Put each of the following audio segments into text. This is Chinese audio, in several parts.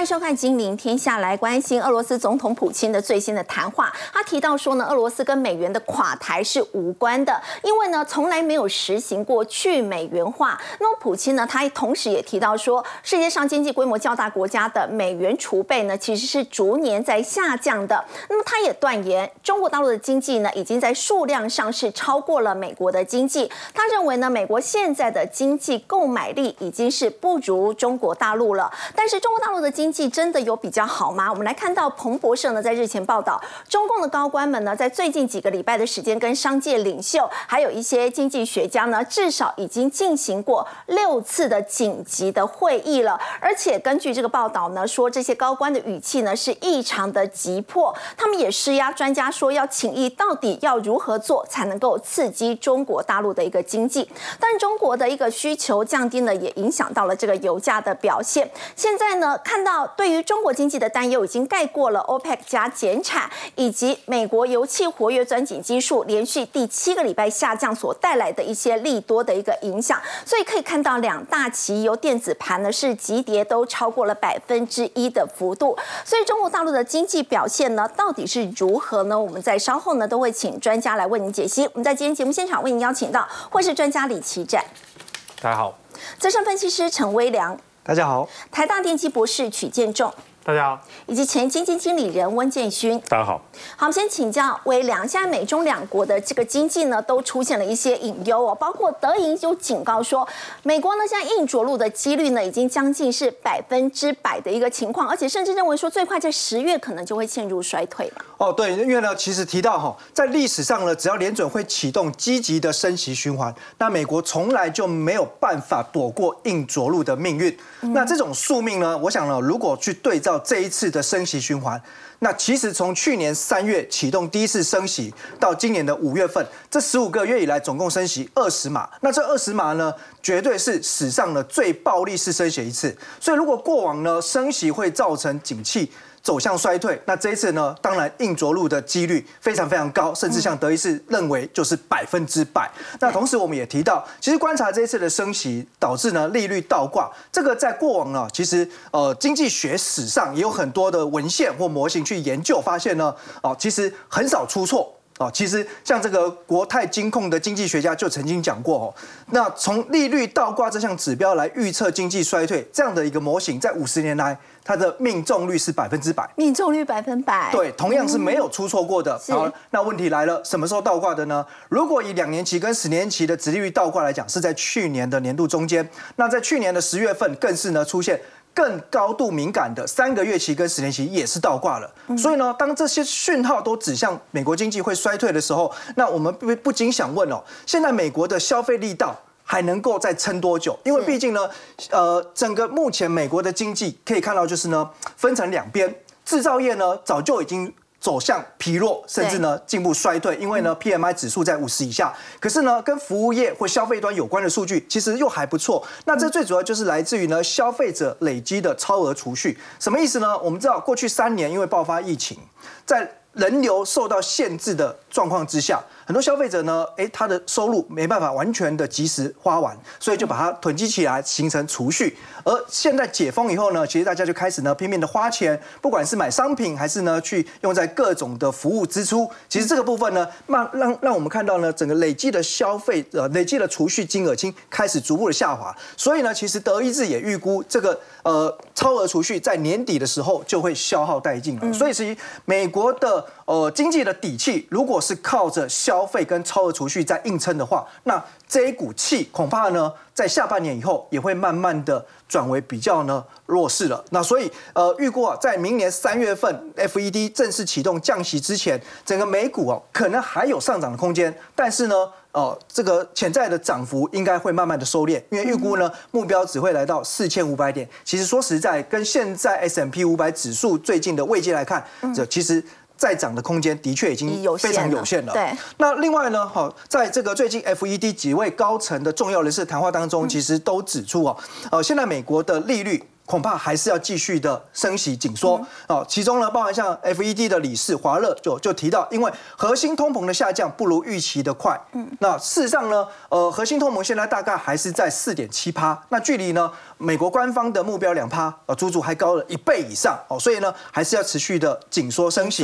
欢迎收看《金陵天下》，来关心俄罗斯总统普京的最新的谈话。他提到说呢，俄罗斯跟美元的垮台是无关的，因为呢从来没有实行过去美元化。那么普京呢，他同时也提到说，世界上经济规模较大国家的美元储备呢，其实是逐年在下降的。那么他也断言，中国大陆的经济呢，已经在数量上是超过了美国的经济。他认为呢，美国现在的经济购买力已经是不如中国大陆了。但是中国大陆的经经济真的有比较好吗？我们来看到彭博社呢，在日前报道，中共的高官们呢，在最近几个礼拜的时间，跟商界领袖，还有一些经济学家呢，至少已经进行过六次的紧急的会议了。而且根据这个报道呢，说这些高官的语气呢是异常的急迫，他们也施压专家说要请议，到底要如何做才能够刺激中国大陆的一个经济？但中国的一个需求降低呢，也影响到了这个油价的表现。现在呢，看到对于中国经济的担忧已经盖过了 OPEC 加减产以及美国油气活跃钻井基数连续第七个礼拜下降所带来的一些利多的一个影响，所以可以看到两大期油电子盘呢是急跌都超过了百分之一的幅度。所以中国大陆的经济表现呢到底是如何呢？我们在稍后呢都会请专家来为您解析。我们在今天节目现场为您邀请到会是专家李奇展，大家好；资深分析师陈威良。大家好，台大电机博士曲建仲，大家好，以及前基金经理人温建勋，大家好。好，我们先请教微良。现在美中两国的这个经济呢，都出现了一些隐忧哦，包括德银就警告说，美国呢现在硬着陆的几率呢，已经将近是百分之百的一个情况，而且甚至认为说，最快在十月可能就会陷入衰退嘛。哦，对，因为呢，其实提到哈，在历史上呢，只要联准会启动积极的升息循环，那美国从来就没有办法躲过硬着陆的命运。那这种宿命呢？我想呢，如果去对照这一次的升息循环，那其实从去年三月启动第一次升息，到今年的五月份，这十五个月以来总共升息二十码。那这二十码呢，绝对是史上的最暴力式升息一次。所以如果过往呢，升息会造成景气。走向衰退，那这一次呢？当然硬着陆的几率非常非常高，甚至像德意志认为就是百分之百。那同时我们也提到，其实观察这一次的升息导致呢利率倒挂，这个在过往呢，其实呃经济学史上也有很多的文献或模型去研究，发现呢，哦其实很少出错。哦，其实像这个国泰金控的经济学家就曾经讲过哦，那从利率倒挂这项指标来预测经济衰退这样的一个模型，在五十年来它的命中率是百分之百，命中率百分百，对，同样是没有出错过的。好，那问题来了，什么时候倒挂的呢？如果以两年期跟十年期的殖利率倒挂来讲，是在去年的年度中间，那在去年的十月份更是呢出现。更高度敏感的三个月期跟十年期也是倒挂了，所以呢，当这些讯号都指向美国经济会衰退的时候，那我们不不禁想问哦，现在美国的消费力道还能够再撑多久？因为毕竟呢，呃，整个目前美国的经济可以看到就是呢，分成两边，制造业呢早就已经。走向疲弱，甚至呢进步衰退，因为呢 P M I 指数在五十以下。可是呢，跟服务业或消费端有关的数据其实又还不错。那这最主要就是来自于呢消费者累积的超额储蓄。什么意思呢？我们知道过去三年因为爆发疫情，在人流受到限制的状况之下。很多消费者呢，哎，他的收入没办法完全的及时花完，所以就把它囤积起来，形成储蓄。而现在解封以后呢，其实大家就开始呢拼命的花钱，不管是买商品还是呢去用在各种的服务支出。其实这个部分呢，让让让我们看到呢，整个累计的消费呃累计的储蓄金额已经开始逐步的下滑。所以呢，其实德意志也预估这个呃超额储蓄在年底的时候就会消耗殆尽了。所以其实美国的呃经济的底气，如果是靠着消消费跟超额储蓄在硬撑的话，那这一股气恐怕呢，在下半年以后也会慢慢的转为比较呢弱势了。那所以呃，预估啊，在明年三月份 FED 正式启动降息之前，整个美股哦可能还有上涨的空间，但是呢，哦，这个潜在的涨幅应该会慢慢的收敛，因为预估呢目标只会来到四千五百点。其实说实在，跟现在 S M P 五百指数最近的位阶来看，这其实。再涨的空间的确已经非常有限了。对。那另外呢，好，在这个最近 FED 几位高层的重要人士谈话当中，其实都指出哦，呃，现在美国的利率。恐怕还是要继续的升息紧缩哦。其中呢，包含像 FED 的理事华勒就就提到，因为核心通膨的下降不如预期的快。嗯，那事实上呢，呃，核心通膨现在大概还是在四点七趴，那距离呢美国官方的目标两趴，呃，足足还高了一倍以上哦。所以呢，还是要持续的紧缩升息。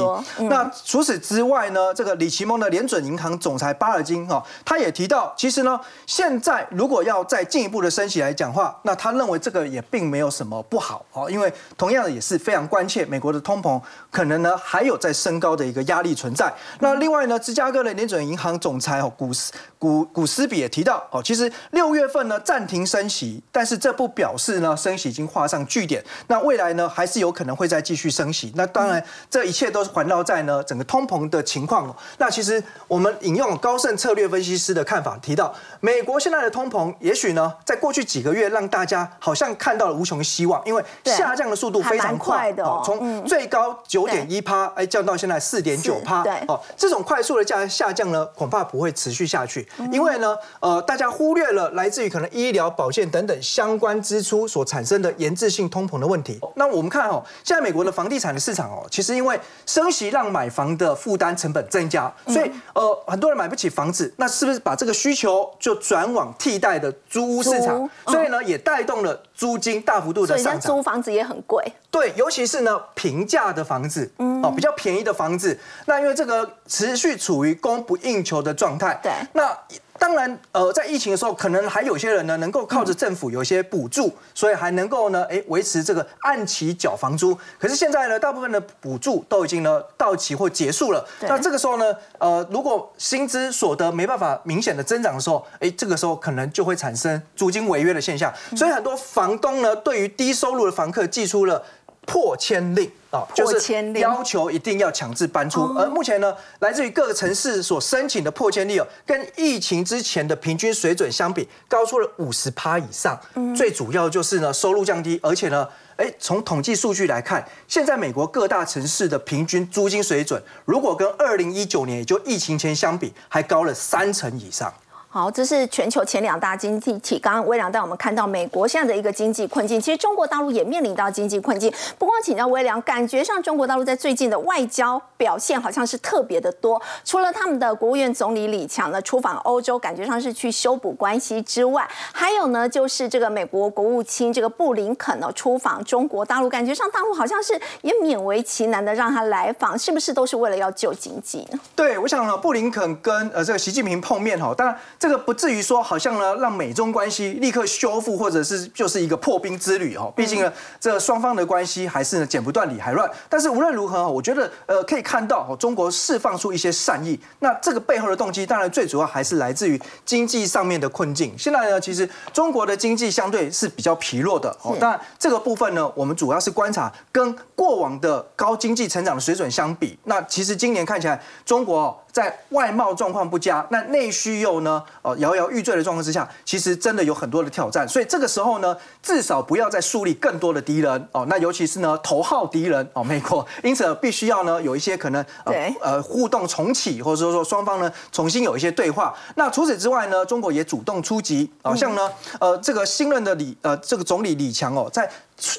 那除此之外呢，这个李奇蒙的联准银行总裁巴尔金哈，他也提到，其实呢，现在如果要再进一步的升息来讲话，那他认为这个也并没有什么。不好哦，因为同样的也是非常关切，美国的通膨可能呢还有在升高的一个压力存在。那另外呢，芝加哥的联准银行总裁哦古斯古古斯比也提到哦，其实六月份呢暂停升息，但是这不表示呢升息已经画上句点。那未来呢还是有可能会再继续升息。那当然这一切都是环绕在呢整个通膨的情况。那其实我们引用高盛策略分析师的看法提到，美国现在的通膨也许呢在过去几个月让大家好像看到了无穷希望，因为下降的速度非常快的，从最高九点一趴，哎，降到现在四点九趴，对，哦，这种快速的降下降呢，恐怕不会持续下去，因为呢，呃，大家忽略了来自于可能医疗保健等等相关支出所产生的延滞性通膨的问题。那我们看哦，现在美国的房地产的市场哦，其实因为升息让买房的负担成本增加，所以呃，很多人买不起房子，那是不是把这个需求就转往替代的租屋市场？所以呢，也带动了租金大幅度的上涨。租房子也很贵，对，尤其是呢平价的房子，哦，比较便宜的房子，那因为这个持续处于供不应求的状态，对，那。当然，呃，在疫情的时候，可能还有些人呢，能够靠着政府有一些补助，所以还能够呢，哎，维持这个按期缴房租。可是现在呢，大部分的补助都已经呢到期或结束了。那这个时候呢，呃，如果薪资所得没办法明显的增长的时候，哎，这个时候可能就会产生租金违约的现象。所以很多房东呢，对于低收入的房客寄出了。破千令啊，就是要求一定要强制搬出。而目前呢，来自于各个城市所申请的破千令哦，跟疫情之前的平均水准相比，高出了五十趴以上。最主要就是呢，收入降低，而且呢，哎，从统计数据来看，现在美国各大城市的平均租金水准，如果跟二零一九年也就疫情前相比，还高了三成以上。好，这是全球前两大经济体。刚刚微良带我们看到美国现在的一个经济困境，其实中国大陆也面临到经济困境。不光请教微良，感觉上中国大陆在最近的外交表现好像是特别的多。除了他们的国务院总理李强呢出访欧洲，感觉上是去修补关系之外，还有呢就是这个美国国务卿这个布林肯呢出访中国大陆，感觉上大陆好像是也勉为其难的让他来访，是不是都是为了要救经济呢？对，我想呢，布林肯跟呃这个习近平碰面哈，当然。这个不至于说好像呢，让美中关系立刻修复，或者是就是一个破冰之旅哦。毕竟呢，这双方的关系还是呢剪不断理还乱。但是无论如何，我觉得呃可以看到哦，中国释放出一些善意。那这个背后的动机，当然最主要还是来自于经济上面的困境。现在呢，其实中国的经济相对是比较疲弱的哦。当然这个部分呢，我们主要是观察跟过往的高经济成长的水准相比。那其实今年看起来，中国。在外贸状况不佳，那内需又呢，呃摇摇欲坠的状况之下，其实真的有很多的挑战。所以这个时候呢，至少不要再树立更多的敌人哦。那尤其是呢，头号敌人哦，美国。因此必须要呢，有一些可能呃呃互动重启，或者说说双方呢重新有一些对话。那除此之外呢，中国也主动出击，好像呢，呃这个新任的李呃这个总理李强哦，在。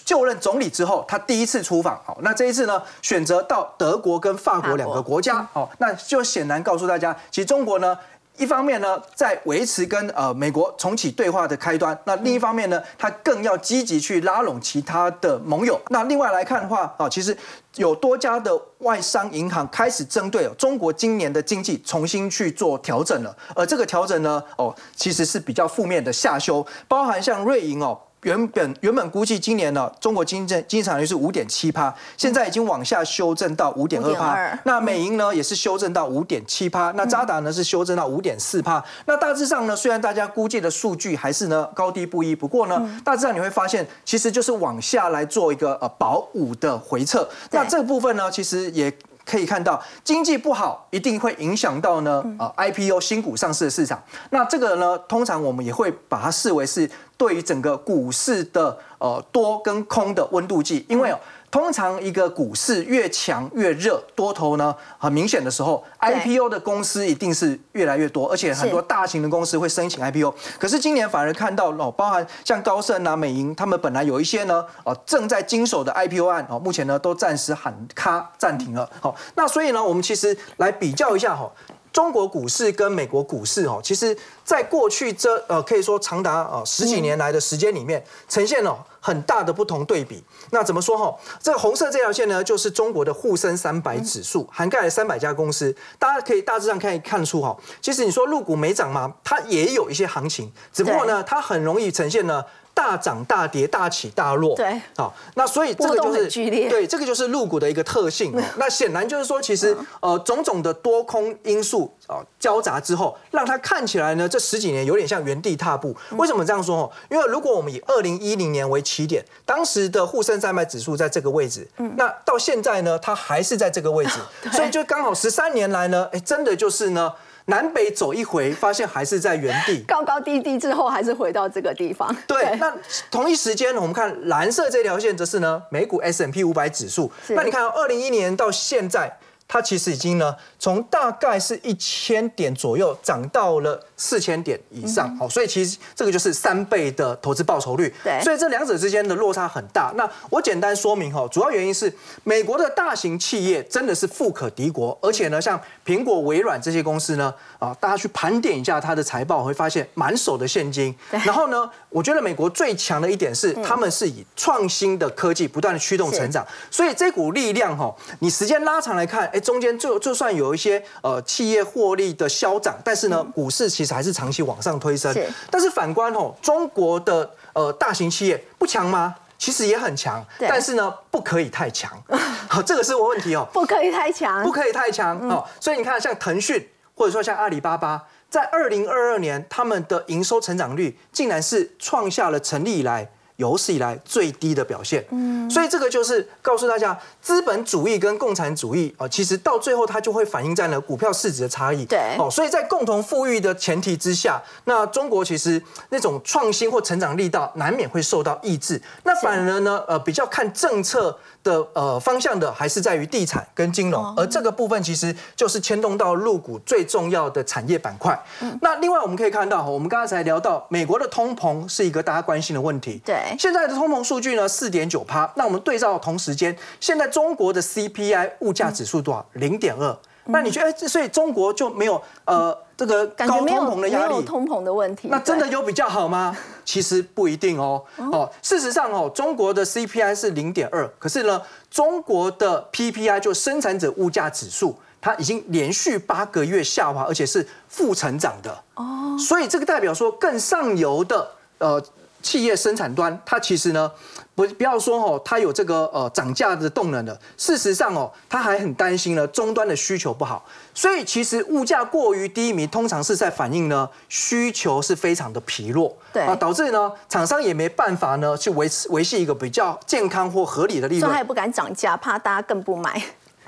就任总理之后，他第一次出访，好，那这一次呢，选择到德国跟法国两个国家，哦，那就显然告诉大家，其实中国呢，一方面呢，在维持跟呃美国重启对话的开端，那另一方面呢，他更要积极去拉拢其他的盟友。那另外来看的话，啊，其实有多家的外商银行开始针对中国今年的经济重新去做调整了，而这个调整呢，哦，其实是比较负面的下修，包含像瑞银哦。原本原本估计今年呢，中国经济经济产率是五点七趴，现在已经往下修正到五点二趴。那美银呢也是修正到五点七趴，那渣打呢是修正到五点四趴。那大致上呢，虽然大家估计的数据还是呢高低不一，不过呢，大致上你会发现，其实就是往下来做一个呃保五的回撤。那这个部分呢，其实也。可以看到，经济不好一定会影响到呢，啊，IPO 新股上市的市场。那这个呢，通常我们也会把它视为是对于整个股市的呃多跟空的温度计，因为哦，通常一个股市越强越热，多头呢很明显的时候，IPO 的公司一定是越来越多，而且很多大型的公司会申请 IPO。可是今年反而看到哦，包含像高盛啊、美银，他们本来有一些呢哦正在经手的 IPO 案哦，目前呢都暂时喊卡暂停了。好，那所以呢，我们其实来比较一下哈。中国股市跟美国股市哦，其实在过去这呃可以说长达呃十几年来的时间里面，呈现了很大的不同对比。那怎么说哈？这个红色这条线呢，就是中国的沪深三百指数，涵盖了三百家公司。大家可以大致上可以看出哈，其实你说入股没涨嘛？它也有一些行情，只不过呢，它很容易呈现呢。大涨大跌，大起大落。对，好，那所以这个就是。对，这个就是入股的一个特性。那显然就是说，其实呃，种种的多空因素啊交杂之后，让它看起来呢，这十几年有点像原地踏步。为什么这样说？因为如果我们以二零一零年为起点，当时的沪深三百指数在这个位置，嗯，那到现在呢，它还是在这个位置，所以就刚好十三年来呢，哎，真的就是呢。南北走一回，发现还是在原地，高高低低之后，还是回到这个地方。对，那同一时间，我们看蓝色这条线，则是呢美股 S M P 五百指数。那你看，二零一年到现在。它其实已经呢，从大概是一千点左右涨到了四千点以上，好，所以其实这个就是三倍的投资报酬率。对，所以这两者之间的落差很大。那我简单说明哈，主要原因是美国的大型企业真的是富可敌国，而且呢，像苹果、微软这些公司呢，啊，大家去盘点一下它的财报，会发现满手的现金。然后呢，我觉得美国最强的一点是，他们是以创新的科技不断的驱动成长，所以这股力量哈，你时间拉长来看。中间就就算有一些呃企业获利的消涨，但是呢，股市其实还是长期往上推升。但是反观哦，中国的呃大型企业不强吗？其实也很强，但是呢，不可以太强。好，这个是我问题哦。不可以太强，不可以太强哦。所以你看，像腾讯或者说像阿里巴巴，在二零二二年，他们的营收成长率竟然是创下了成立以来。有史以来最低的表现，嗯，所以这个就是告诉大家，资本主义跟共产主义啊，其实到最后它就会反映在了股票市值的差异，对，哦，所以在共同富裕的前提之下，那中国其实那种创新或成长力道难免会受到抑制，那反而呢，呃，比较看政策。的呃方向的还是在于地产跟金融，而这个部分其实就是牵动到入股最重要的产业板块。那另外我们可以看到，我们刚才聊到美国的通膨是一个大家关心的问题。对，现在的通膨数据呢四点九趴，那我们对照同时间，现在中国的 CPI 物价指数多少？零点二。那你觉得，所以中国就没有呃这个高通膨的压力，通膨的问题，那真的有比较好吗？其实不一定哦。哦，事实上哦，中国的 CPI 是零点二，可是呢，中国的 PPI 就生产者物价指数，它已经连续八个月下滑，而且是负成长的。哦，所以这个代表说，更上游的呃企业生产端，它其实呢。不，不要说哦，它有这个呃涨价的动能的。事实上哦，它还很担心呢，终端的需求不好。所以其实物价过于低迷，通常是在反映呢需求是非常的疲弱，对啊，导致呢厂商也没办法呢去维持维系一个比较健康或合理的利润。他也不敢涨价，怕大家更不买。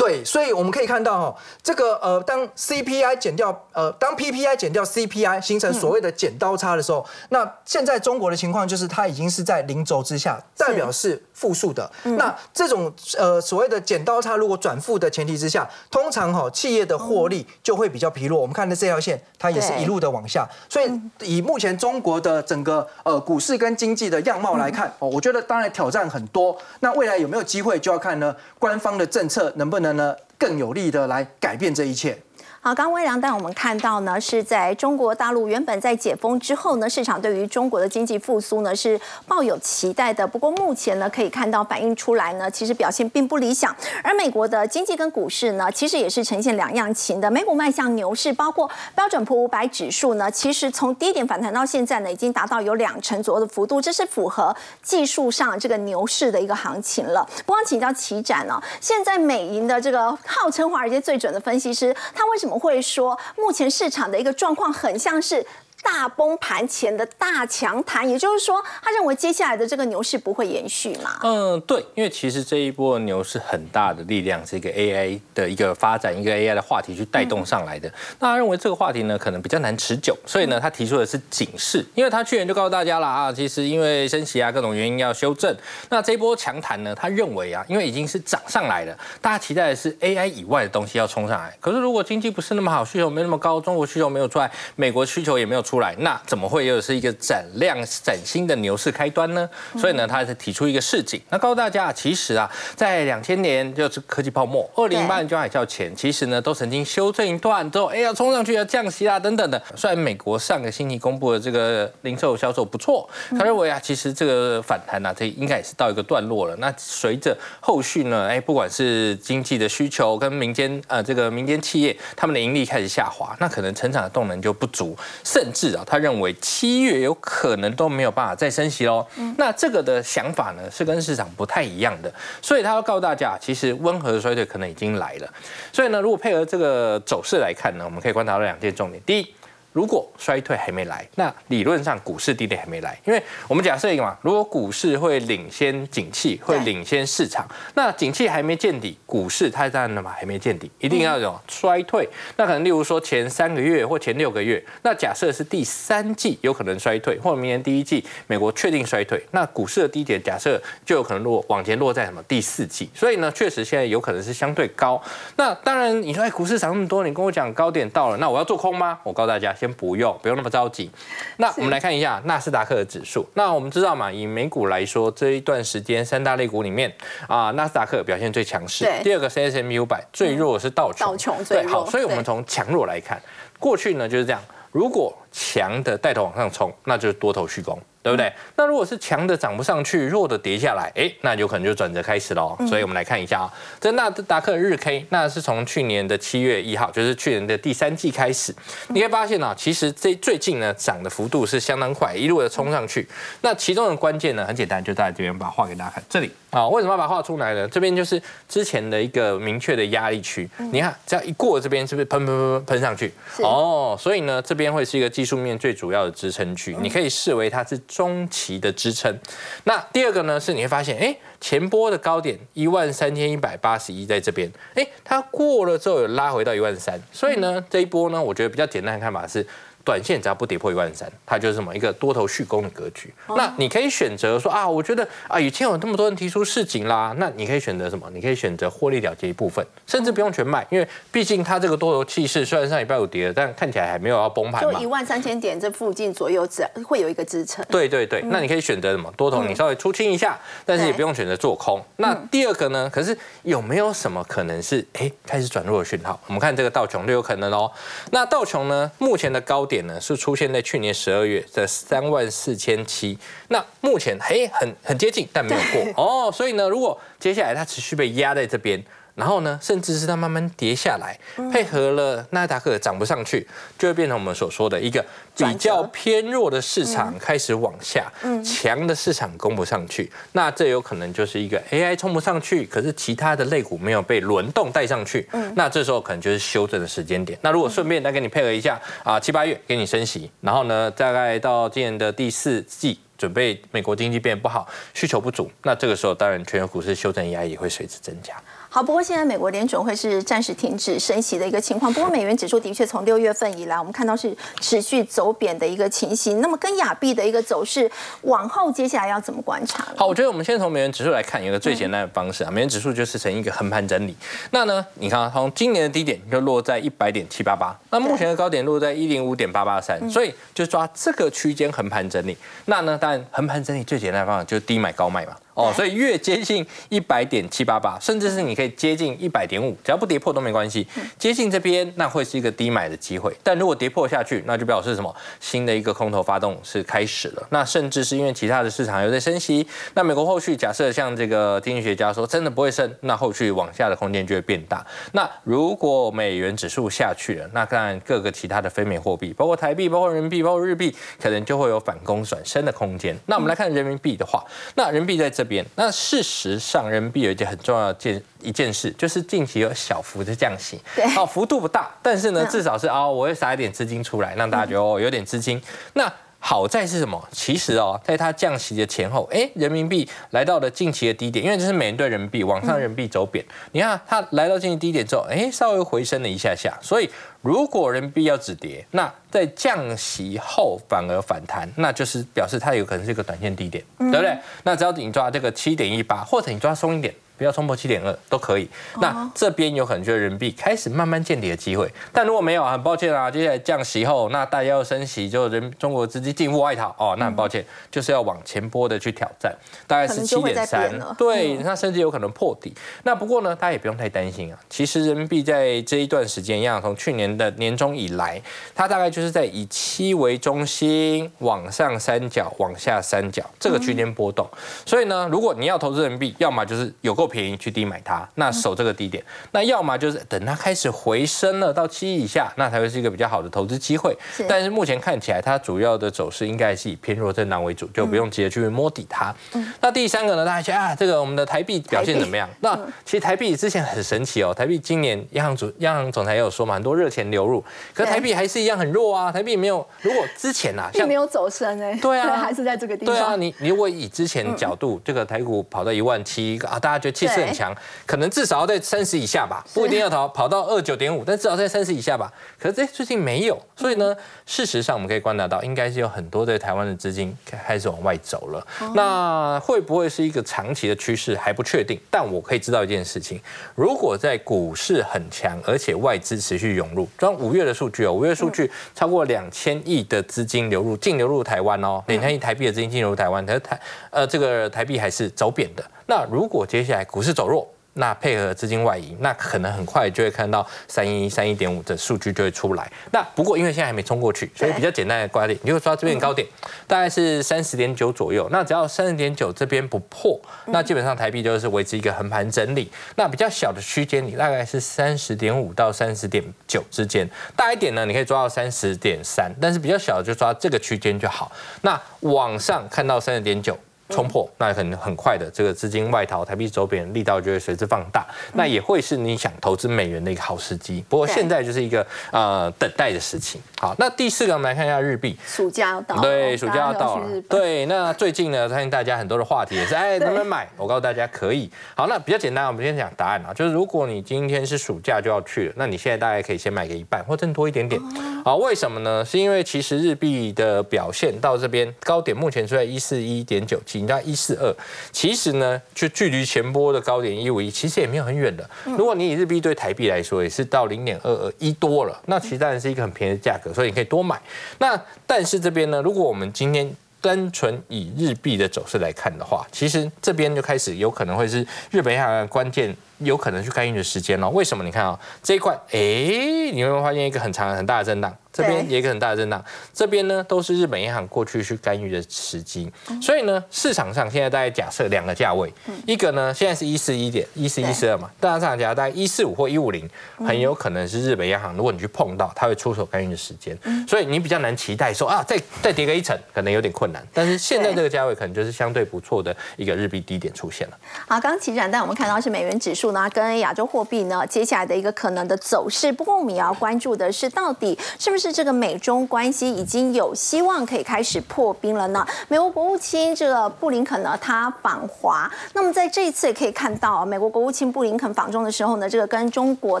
对，所以我们可以看到哈，这个呃，当 CPI 减掉呃，当 PPI 减掉 CPI，形成所谓的剪刀差的时候，那现在中国的情况就是它已经是在零轴之下，代表是负数的。那这种呃所谓的剪刀差如果转负的前提之下，通常哈企业的获利就会比较疲弱。我们看的这条线，它也是一路的往下。所以以目前中国的整个呃股市跟经济的样貌来看，哦，我觉得当然挑战很多。那未来有没有机会，就要看呢官方的政策能不能。呢，更有力的来改变这一切。好，刚微良带我们看到呢，是在中国大陆原本在解封之后呢，市场对于中国的经济复苏呢是抱有期待的。不过目前呢，可以看到反映出来呢，其实表现并不理想。而美国的经济跟股市呢，其实也是呈现两样情的。美股迈向牛市，包括标准普五百指数呢，其实从低点反弹到现在呢，已经达到有两成左右的幅度，这是符合技术上这个牛市的一个行情了。不光请教齐展呢，现在美银的这个号称华尔街最准的分析师，他为什么？我们会说目前市场的一个状况很像是大崩盘前的大强弹，也就是说，他认为接下来的这个牛市不会延续嘛？嗯，对，因为其实这一波牛市很大的力量，是一个 AI 的一个发展，一个 AI 的话题去带动上来的。那他认为这个话题呢，可能比较难持久，所以呢，他提出的是警示，因为他去年就告诉大家了啊，其实因为升息啊各种原因要修正。那这一波强弹呢，他认为啊，因为已经是涨上来了，大家期待的是 AI 以外的东西要冲上来。可是如果经济不是那么好，需求没那么高，中国需求没有出来，美国需求也没有出来，那怎么会又是一个展亮崭新的牛市开端呢？所以呢，他是提出一个示警，那告诉大家，其实啊，在两千年就是科技泡沫，二零零八年就海啸前，其实呢都曾经修正一段之后，哎要冲上去要降息啦等等的。虽然美国上个星期公布的这个零售销售不错，他认为啊，其实这个反弹呢，这应该也是到一个段落了。那随着后续呢，哎，不管是经济的需求跟民间呃这个民间企业他们的盈利开始下滑，那可能成长的动能就不足，甚至啊，他认为七月有可能都没有办法再升息喽。那这个的想法呢，是跟市场不太一样的，所以他要告诉大家，其实温和的衰退可能已经来了。所以呢，如果配合这个走势来看呢，我们可以观察到两件重点。第一，如果衰退还没来，那理论上股市低点还没来，因为我们假设一个嘛，如果股市会领先景气，会领先市场，那景气还没见底，股市它当然嘛还没见底，一定要有衰退。那可能例如说前三个月或前六个月，那假设是第三季有可能衰退，或者明年第一季美国确定衰退，那股市的低点假设就有可能落往前落在什么第四季，所以呢，确实现在有可能是相对高。那当然你说哎，股市涨那么多，你跟我讲高点到了，那我要做空吗？我告诉大家。先不用，不用那么着急。那我们来看一下纳斯达克的指数。那我们知道嘛，以美股来说，这一段时间三大类股里面啊，纳斯达克表现最强势。第二个是 S M U 百，最弱是道琼。道琼最弱。好，所以我们从强弱来看，过去呢就是这样。如果强的带头往上冲，那就是多头蓄攻。对不对？那如果是强的涨不上去，弱的跌下来，哎，那有可能就转折开始喽。所以我们来看一下啊，这纳斯达克日 K，那是从去年的七月一号，就是去年的第三季开始，你会发现呢，其实这最近呢涨的幅度是相当快，一路的冲上去。那其中的关键呢，很简单，就在这边把画给大家看，这里啊，为什么要把画出来呢？这边就是之前的一个明确的压力区，你看只要一过这边，是不是喷喷喷喷上去？哦，所以呢，这边会是一个技术面最主要的支撑区，你可以视为它是。中期的支撑，那第二个呢是你会发现，哎，前波的高点一万三千一百八十一在这边，哎，它过了之后有拉回到一万三，所以呢这一波呢，我觉得比较简单的看法是。短线只要不跌破一万三，它就是什么一个多头续攻的格局。那你可以选择说啊，我觉得啊，以前有那么多人提出市井啦，那你可以选择什么？你可以选择获利了结一部分，甚至不用全卖，因为毕竟它这个多头气势虽然上礼拜有跌了，但看起来还没有要崩盘嘛。就一万三千点这附近左右，只会有一个支撑。对对对，那你可以选择什么？多头你稍微出清一下，但是也不用选择做空。那第二个呢？可是有没有什么可能是哎开始转弱的讯号？我们看这个道琼就有可能哦。那道琼呢，目前的高点呢是出现在去年十二月的三万四千七，那目前嘿很很接近，但没有过哦，所以呢，如果接下来它持续被压在这边。然后呢，甚至是它慢慢跌下来，配合了纳达克涨不上去，就会变成我们所说的一个比较偏弱的市场开始往下，强的市场攻不上去，那这有可能就是一个 AI 冲不上去，可是其他的类股没有被轮动带上去，那这时候可能就是修正的时间点。那如果顺便再给你配合一下啊，七八月给你升息，然后呢，大概到今年的第四季，准备美国经济变不好，需求不足，那这个时候当然全球股市修正压力也会随之增加。好，不过现在美国联准会是暂时停止升息的一个情况。不过美元指数的确从六月份以来，我们看到是持续走贬的一个情形。那么跟亚币的一个走势，往后接下来要怎么观察？好，我觉得我们先从美元指数来看，一个最简单的方式啊，美元指数就是成一个横盘整理。那呢，你看从今年的低点就落在一百点七八八，那目前的高点落在一零五点八八三，所以就抓这个区间横盘整理。那呢，当然横盘整理最简单的方法就是低买高卖嘛。哦，所以越接近一百点七八八，甚至是你可以接近一百点五，只要不跌破都没关系。接近这边那会是一个低买的机会，但如果跌破下去，那就表示什么？新的一个空头发动是开始了。那甚至是因为其他的市场有在升息，那美国后续假设像这个经济学家说真的不会升，那后续往下的空间就会变大。那如果美元指数下去了，那当然各个其他的非美货币，包括台币、包括人民币、包括日币，可能就会有反攻转升的空间。那我们来看人民币的话，那人民币在这。这边。那事实上，人民币有一件很重要的件一件事，就是近期有小幅的降息，对，哦，幅度不大，但是呢，至少是哦，我会撒一点资金出来，让大家觉得哦，有点资金。那好在是什么？其实哦，在它降息的前后，哎，人民币来到了近期的低点，因为这是美元兑人民币，往上人民币走贬。你看它来到近期低点之后，哎，稍微回升了一下下。所以如果人民币要止跌，那在降息后反而反弹，那就是表示它有可能是一个短线低点，对不对？那只要你抓这个七点一八，或者你抓松一点。不要冲破七点二都可以。那这边有可能就是人民币开始慢慢见底的机会。但如果没有，很抱歉啊，接下来降息后，那大家要升息，就人中国资金进入外逃哦，那很抱歉，就是要往前波的去挑战，大概是七点三。对，那甚至有可能破底。那不过呢，大家也不用太担心啊。其实人民币在这一段时间一样，从去年的年中以来，它大概就是在以七为中心，往上三角，往下三角这个区间波动。所以呢，如果你要投资人民币，要么就是有够。便宜去低买它，那守这个低点，那要么就是等它开始回升了到七以下，那才会是一个比较好的投资机会。但是目前看起来，它主要的走势应该是以偏弱震荡为主，就不用急着去摸底它。那第三个呢，大家觉得啊，这个我们的台币表现怎么样？那其实台币之前很神奇哦，台币今年央行主央行总裁也有说嘛，很多热钱流入，可是台币还是一样很弱啊，台币没有。如果之前啊，并没有走升哎，对啊，还是在这个地方。对啊，你你如果以之前角度，这个台股跑到一万七啊，大家觉得。气势很强，可能至少要在三十以下吧，不一定要跑跑到二九点五，但至少在三十以下吧。可是这最近没有，所以呢，事实上我们可以观察到，应该是有很多在台湾的资金开始往外走了。那会不会是一个长期的趋势还不确定？但我可以知道一件事情：如果在股市很强，而且外资持续涌入，装五月的数据哦，五月数据超过两千亿的资金流入，净流入台湾哦，两千亿台币的资金进入台湾，可是台呃这个台币还是走贬的。那如果接下来股市走弱，那配合资金外移，那可能很快就会看到三一三一点五的数据就会出来。那不过因为现在还没冲过去，所以比较简单的观点，你就抓这边高点，大概是三十点九左右。那只要三十点九这边不破，那基本上台币就是维持一个横盘整理。那比较小的区间你，大概是三十点五到三十点九之间。大一点呢，你可以抓到三十点三，但是比较小的就抓这个区间就好。那往上看到三十点九。冲破，那可能很快的这个资金外逃，台币走贬力道就会随之放大，那也会是你想投资美元的一个好时机。不过现在就是一个呃等待的事情。好，那第四个我们来看一下日币，暑假要到，对，暑假要到了，对。那最近呢，相信大家很多的话题也是，哎，能不能买？我告诉大家可以。好，那比较简单，我们先讲答案啊，就是如果你今天是暑假就要去了，那你现在大概可以先买个一半，或更多一点点。好，为什么呢？是因为其实日币的表现到这边高点目前是在一四一点九七。你到一四二，其实呢，就距离前波的高点一五一，其实也没有很远的。如果你以日币对台币来说，也是到零点二二一多了，那其实当然是一个很便宜的价格，所以你可以多买。那但是这边呢，如果我们今天单纯以日币的走势来看的话，其实这边就开始有可能会是日本央行关键。有可能去干预的时间了？为什么？你看啊，这一块，哎，你会发现一个很长很大的震荡，这边也一个很大的震荡，这边呢都是日本银行过去去干预的时机。所以呢，市场上现在大概假设两个价位，一个呢现在是一四一点一四一四二嘛，大家上价大概一四五或一五零，很有可能是日本央行，如果你去碰到，它会出手干预的时间。所以你比较难期待说啊，再再跌个一层，可能有点困难。但是现在这个价位可能就是相对不错的一个日币低点出现了。好，刚刚起展但我们看到是美元指数。呢跟亚洲货币呢，接下来的一个可能的走势。不过我们也要关注的是，到底是不是这个美中关系已经有希望可以开始破冰了呢？美国国务卿这个布林肯呢，他访华。那么在这一次也可以看到，美国国务卿布林肯访中的时候呢，这个跟中国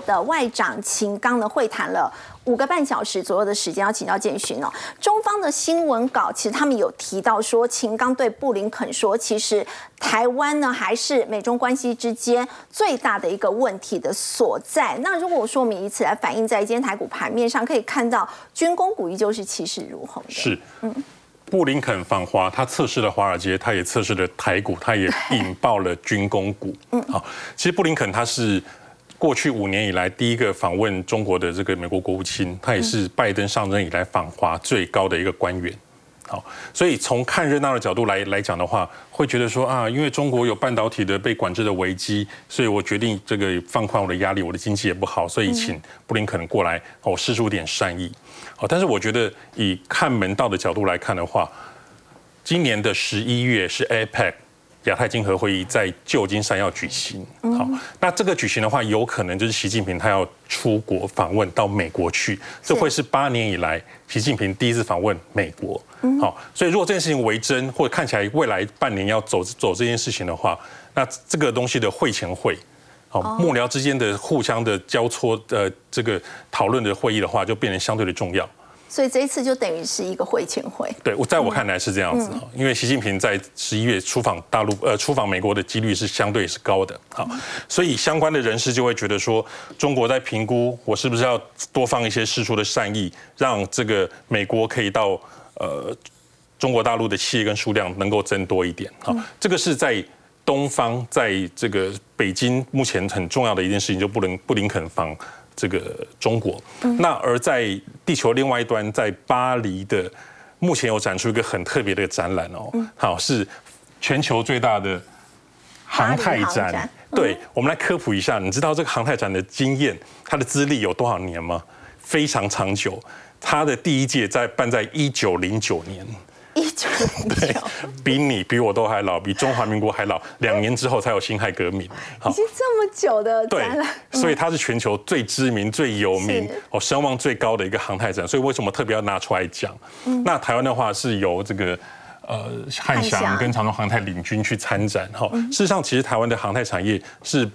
的外长秦刚呢会谈了。五个半小时左右的时间要请教建勋哦。中方的新闻稿其实他们有提到说，秦刚对布林肯说，其实台湾呢还是美中关系之间最大的一个问题的所在。那如果说我们以此来反映在今天台股盘面上，可以看到军工股依旧是气势如虹的。是，嗯，布林肯访华，他测试了华尔街，他也测试了台股，他也引爆了军工股。嗯，好，其实布林肯他是。过去五年以来，第一个访问中国的这个美国国务卿，他也是拜登上任以来访华最高的一个官员。好，所以从看热闹的角度来来讲的话，会觉得说啊，因为中国有半导体的被管制的危机，所以我决定这个放宽我的压力，我的经济也不好，所以请布林肯过来，我，施出点善意。好，但是我觉得以看门道的角度来看的话，今年的十一月是 APEC。亚太经合会议在旧金山要举行。好，那这个举行的话，有可能就是习近平他要出国访问到美国去，这会是八年以来习近平第一次访问美国。好，所以如果这件事情为真，或者看起来未来半年要走走这件事情的话，那这个东西的会前会，好幕僚之间的互相的交错呃这个讨论的会议的话，就变得相对的重要。所以这一次就等于是一个会前会。对我在我看来是这样子哈，因为习近平在十一月出访大陆呃出访美国的几率是相对是高的，好，所以相关的人士就会觉得说，中国在评估我是不是要多放一些事出的善意，让这个美国可以到呃中国大陆的企业跟数量能够增多一点，好，这个是在东方在这个北京目前很重要的一件事情，就不能布林肯访。这个中国，那而在地球另外一端，在巴黎的，目前有展出一个很特别的展览哦，好是全球最大的航太展。对，我们来科普一下，你知道这个航太展的经验，它的资历有多少年吗？非常长久，它的第一届在办在一九零九年。一九零九，比你比我都还老，比中华民国还老。两年之后才有辛亥革命，已经这么久的展览，所以它是全球最知名、最有名、哦声望最高的一个航太展。所以为什么特别要拿出来讲？那台湾的话是由这个呃汉翔跟长荣航太领军去参展。哈，事实上其实台湾的航太产业是。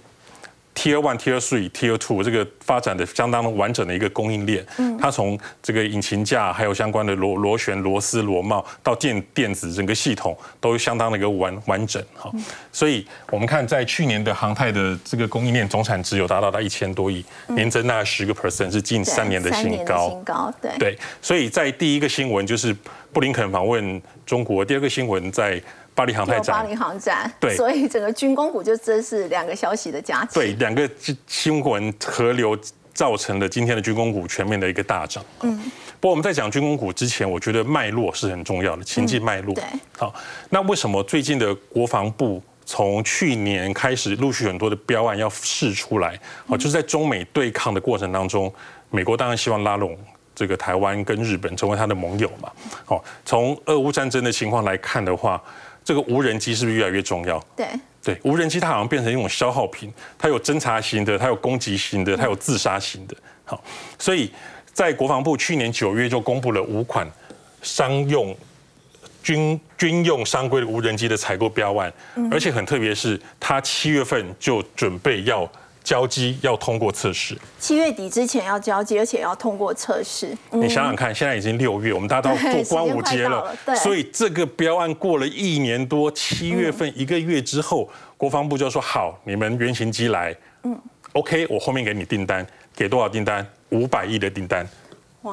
Tier One、Tier Three、Tier Two 这个发展的相当完整的一个供应链，嗯它从这个引擎架，还有相关的螺螺旋、螺丝、螺帽到电电子整个系统，都相当的一个完完整哈。所以我们看在去年的航太的这个供应链总产值有达到到一千多亿，年增大概十个 percent，是近三年的新高。新高，对。对，所以在第一个新闻就是布林肯访问中国，第二个新闻在。巴黎航太展，巴黎航展，对，所以整个军工股就真是两个消息的加持。对，两个新闻河流造成了今天的军工股全面的一个大涨。嗯，不过我们在讲军工股之前，我觉得脉络是很重要的，情境脉络。对，好，那为什么最近的国防部从去年开始陆续很多的标案要试出来？好，就是在中美对抗的过程当中，美国当然希望拉拢这个台湾跟日本成为他的盟友嘛。好，从俄乌战争的情况来看的话。这个无人机是不是越来越重要？对对，无人机它好像变成一种消耗品，它有侦察型的，它有攻击型的，它有自杀型的。好，所以在国防部去年九月就公布了五款商用军军用商规的无人机的采购标案，而且很特别是，它七月份就准备要。交机要通过测试，七月底之前要交机，而且要通过测试。你想想看，现在已经六月，我们大家都过端午节了，所以这个标案过了一年多，七月份一个月之后，国防部就说好，你们原型机来，嗯，OK，我后面给你订单，给多少订单？五百亿的订单，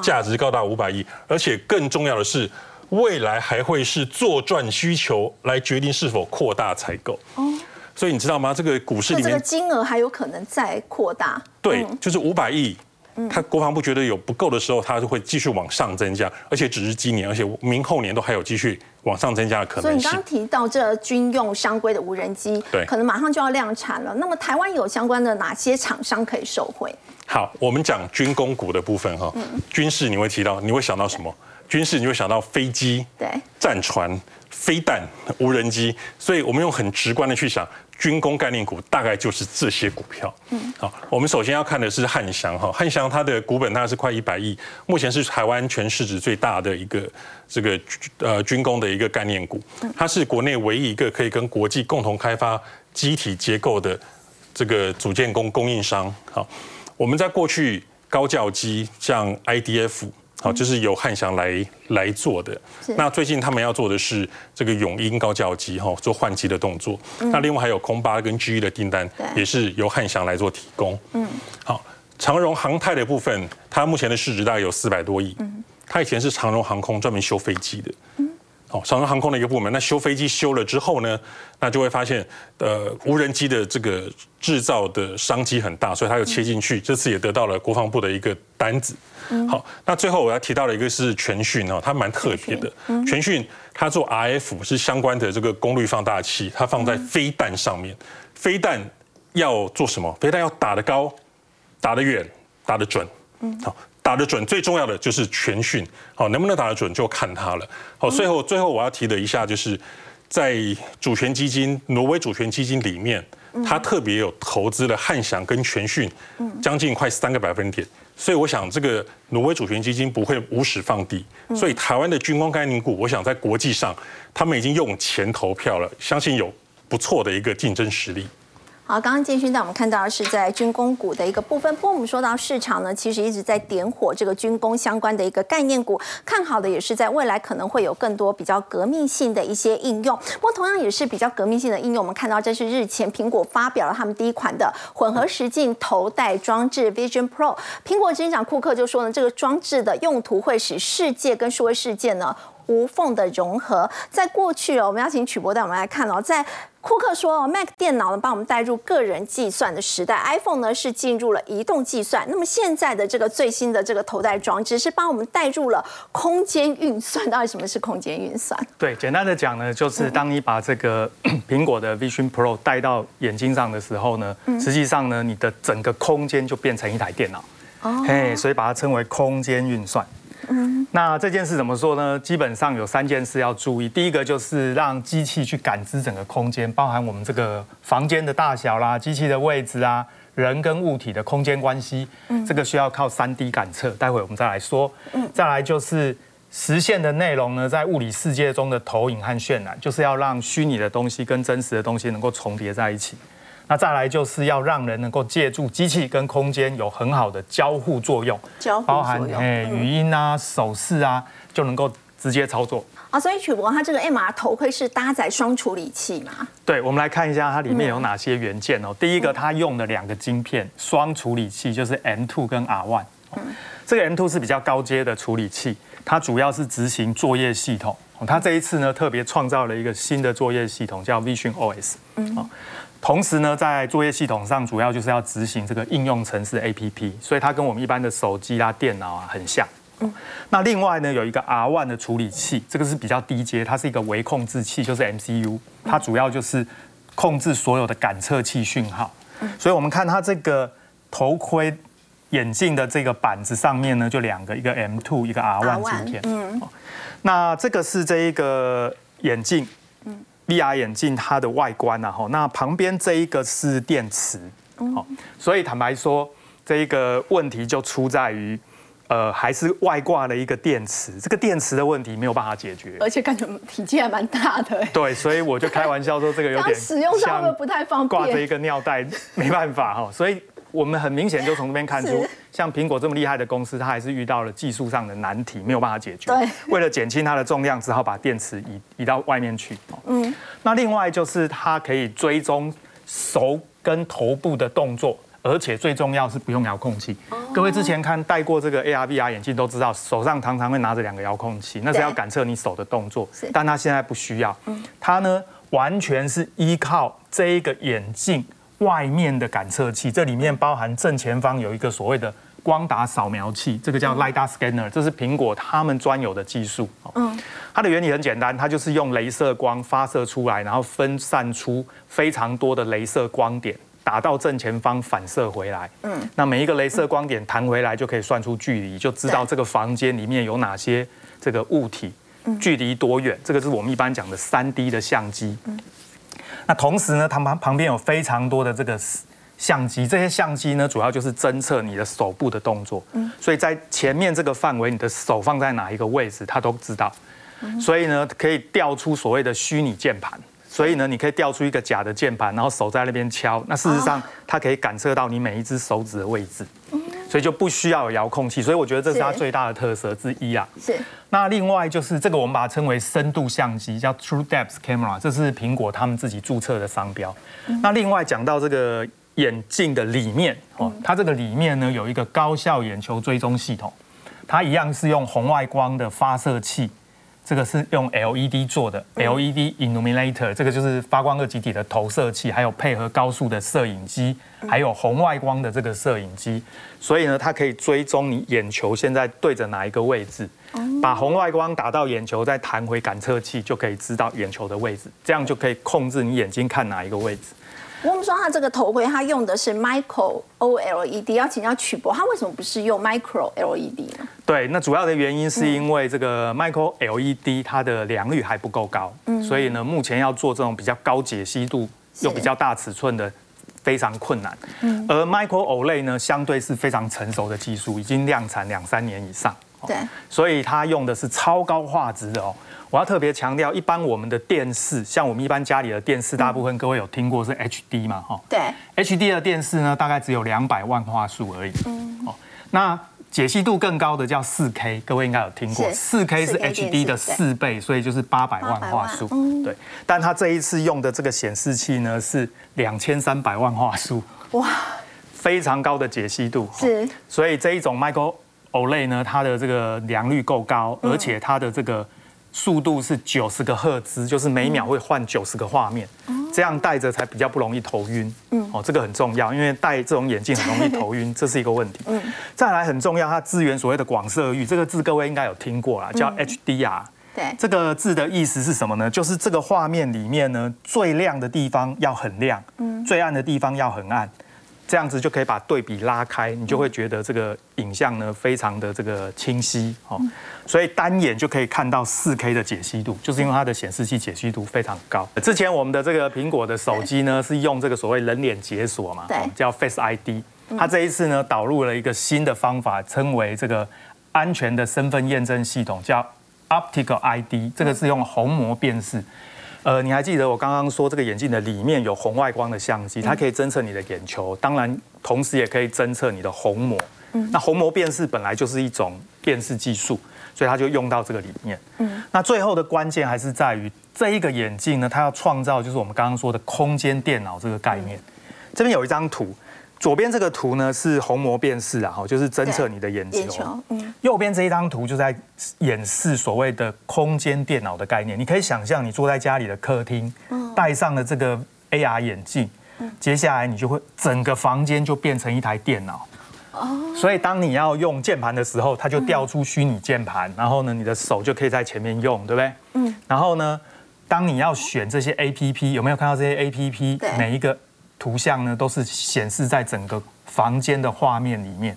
价值高达五百亿，而且更重要的是，未来还会是作战需求来决定是否扩大采购。所以你知道吗？这个股市里面这个金额还有可能再扩大。对，就是五百亿。他国防部觉得有不够的时候，他就会继续往上增加，而且只是今年，而且明后年都还有继续往上增加的可能性。所以你刚刚提到这军用商规的无人机，对，可能马上就要量产了。那么台湾有相关的哪些厂商可以受惠？好，我们讲军工股的部分哈。军事你会提到，你会想到什么？军事你会想到飞机、对，战船、飞弹、无人机。所以我们用很直观的去想。军工概念股大概就是这些股票。嗯，好，我们首先要看的是汉翔哈，汉翔它的股本大概是快一百亿，目前是台湾全市值最大的一个这个呃军工的一个概念股，它是国内唯一一个可以跟国际共同开发机体结构的这个组件供供应商。好，我们在过去高教机像 IDF。好，就是由汉翔来来做的。那最近他们要做的是这个永鹰高教机哈，做换机的动作。那另外还有空八跟 GE 的订单，也是由汉翔来做提供。嗯，好，长荣航太的部分，它目前的市值大概有四百多亿。嗯，它以前是长荣航空专门修飞机的。嗯。哦，长荣航空的一个部门，那修飞机修了之后呢，那就会发现，呃，无人机的这个制造的商机很大，所以他又切进去，这次也得到了国防部的一个单子。好，那最后我要提到的一个是全讯哦，它蛮特别的。全讯它做 RF 是相关的这个功率放大器，它放在飞弹上面。飞弹要做什么？飞弹要打得高、打得远、打得准。嗯，好。打得准最重要的就是全讯，好，能不能打得准就看它了。好，最后最后我要提的一下就是，在主权基金挪威主权基金里面，它特别有投资了汉翔跟全讯，将近快三个百分点。所以我想，这个挪威主权基金不会无始放地。所以台湾的军工概念股，我想在国际上，他们已经用钱投票了，相信有不错的一个竞争实力。好，刚刚建勋带我们看到的是在军工股的一个部分。不过我们说到市场呢，其实一直在点火这个军工相关的一个概念股，看好的也是在未来可能会有更多比较革命性的一些应用。不过同样也是比较革命性的应用，我们看到这是日前苹果发表了他们第一款的混合实境头戴装置 Vision Pro。苹果执行长库克就说呢，这个装置的用途会使世界跟数位世界呢。无缝的融合，在过去哦，我们要请曲博带我们来看哦，在库克说，Mac 电脑呢，把我们带入个人计算的时代，iPhone 呢是进入了移动计算，那么现在的这个最新的这个头戴装置是帮我们带入了空间运算。到底什么是空间运算？对，简单的讲呢，就是当你把这个 苹果的 Vision Pro 戴到眼睛上的时候呢，实际上呢，你的整个空间就变成一台电脑，哦，嘿，所以把它称为空间运算。嗯，那这件事怎么说呢？基本上有三件事要注意。第一个就是让机器去感知整个空间，包含我们这个房间的大小啦、机器的位置啊、人跟物体的空间关系。嗯，这个需要靠三 D 感测，待会我们再来说。嗯，再来就是实现的内容呢，在物理世界中的投影和渲染，就是要让虚拟的东西跟真实的东西能够重叠在一起。那再来就是要让人能够借助机器跟空间有很好的交互作用，交互包含诶语音啊、手势啊，就能够直接操作。啊，所以曲博它这个 MR 头盔是搭载双处理器嘛？对，我们来看一下它里面有哪些元件哦。第一个，它用的两个晶片双处理器就是 M2 跟 R1。嗯，这个 M2 是比较高阶的处理器，它主要是执行作业系统。它这一次呢，特别创造了一个新的作业系统，叫 Vision OS。嗯。同时呢，在作业系统上，主要就是要执行这个应用程式 A P P，所以它跟我们一般的手机啊、电脑啊很像。嗯，那另外呢，有一个 R One 的处理器，这个是比较低阶，它是一个微控制器，就是 M C U，它主要就是控制所有的感测器讯号。所以我们看它这个头盔眼镜的这个板子上面呢，就两个，一个 M Two，一个 R One 芯片。嗯，那这个是这一个眼镜。VR 眼镜它的外观啊？哈，那旁边这一个是电池，好，所以坦白说，这一个问题就出在于，呃，还是外挂了一个电池，这个电池的问题没有办法解决，而且感觉体积还蛮大的。对，所以我就开玩笑说，这个有点 使用上会不太方便，挂着一个尿袋，没办法哈，所以。我们很明显就从这边看出，像苹果这么厉害的公司，它还是遇到了技术上的难题，没有办法解决。对，为了减轻它的重量，只好把电池移移到外面去。嗯，那另外就是它可以追踪手跟头部的动作，而且最重要是不用遥控器。各位之前看戴过这个 AR VR 眼镜都知道，手上常常会拿着两个遥控器，那是要感测你手的动作。但它现在不需要，它呢完全是依靠这一个眼镜。外面的感测器，这里面包含正前方有一个所谓的光达扫描器，这个叫 LiDAR scanner，这是苹果他们专有的技术。嗯，它的原理很简单，它就是用镭射光发射出来，然后分散出非常多的镭射光点，打到正前方反射回来。嗯，那每一个镭射光点弹回来就可以算出距离，就知道这个房间里面有哪些这个物体，距离多远。这个是我们一般讲的三 D 的相机。那同时呢，它旁旁边有非常多的这个相机，这些相机呢，主要就是侦测你的手部的动作。嗯，所以在前面这个范围，你的手放在哪一个位置，它都知道。所以呢，可以调出所谓的虚拟键盘。所以呢，你可以调出一个假的键盘，然后手在那边敲。那事实上，它可以感测到你每一只手指的位置。所以就不需要有遥控器，所以我觉得这是它最大的特色之一啊。是。那另外就是这个，我们把它称为深度相机，叫 True Depth Camera，这是苹果他们自己注册的商标。那另外讲到这个眼镜的里面哦，它这个里面呢有一个高效眼球追踪系统，它一样是用红外光的发射器。这个是用 LED 做的，LED illuminator，这个就是发光二极体的投射器，还有配合高速的摄影机，还有红外光的这个摄影机，所以呢，它可以追踪你眼球现在对着哪一个位置，把红外光打到眼球，再弹回感测器，就可以知道眼球的位置，这样就可以控制你眼睛看哪一个位置。我们说它这个头盔，它用的是 micro OLED，要请教曲博，它为什么不是用 micro LED 呢？对，那主要的原因是因为这个 micro LED 它的良率还不够高，所以呢，目前要做这种比较高解析度又比较大尺寸的。非常困难，而 Micro OLED 呢，相对是非常成熟的技术，已经量产两三年以上。对，所以它用的是超高画质的哦。我要特别强调，一般我们的电视，像我们一般家里的电视，大部分各位有听过是 HD 嘛？哈，对，HD 的电视呢，大概只有两百万画素而已。嗯，哦，那。解析度更高的叫四 K，各位应该有听过，四 K 是 HD 的四倍，所以就是八百万画素。对，但它这一次用的这个显示器呢是两千三百万画素，哇，非常高的解析度。是，所以这一种 Micro OLED 呢，它的这个良率够高，而且它的这个速度是九十个赫兹，就是每秒会换九十个画面。这样戴着才比较不容易头晕，嗯，哦，这个很重要，因为戴这种眼镜很容易头晕，这是一个问题。嗯，再来很重要，它支援所谓的广色域，这个字各位应该有听过啦，叫 HDR。对，这个字的意思是什么呢？就是这个画面里面呢，最亮的地方要很亮，嗯，最暗的地方要很暗。这样子就可以把对比拉开，你就会觉得这个影像呢非常的这个清晰哦，所以单眼就可以看到四 K 的解析度，就是因为它的显示器解析度非常高。之前我们的这个苹果的手机呢是用这个所谓人脸解锁嘛，叫 Face ID，它这一次呢导入了一个新的方法，称为这个安全的身份验证系统，叫 Optical ID，这个是用虹膜辨识。呃，你还记得我刚刚说这个眼镜的里面有红外光的相机，它可以侦测你的眼球，当然同时也可以侦测你的虹膜。嗯，那虹膜辨识本来就是一种辨识技术，所以它就用到这个里面。嗯，那最后的关键还是在于这一个眼镜呢，它要创造就是我们刚刚说的空间电脑这个概念。这边有一张图。左边这个图呢是虹膜辨识啊，哈，就是侦测你的眼球。嗯。右边这一张图就在演示所谓的空间电脑的概念。你可以想象，你坐在家里的客厅，戴上了这个 AR 眼镜，接下来你就会整个房间就变成一台电脑。哦。所以当你要用键盘的时候，它就调出虚拟键盘，然后呢，你的手就可以在前面用，对不对？嗯。然后呢，当你要选这些 APP，有没有看到这些 APP？每一个。图像呢都是显示在整个房间的画面里面，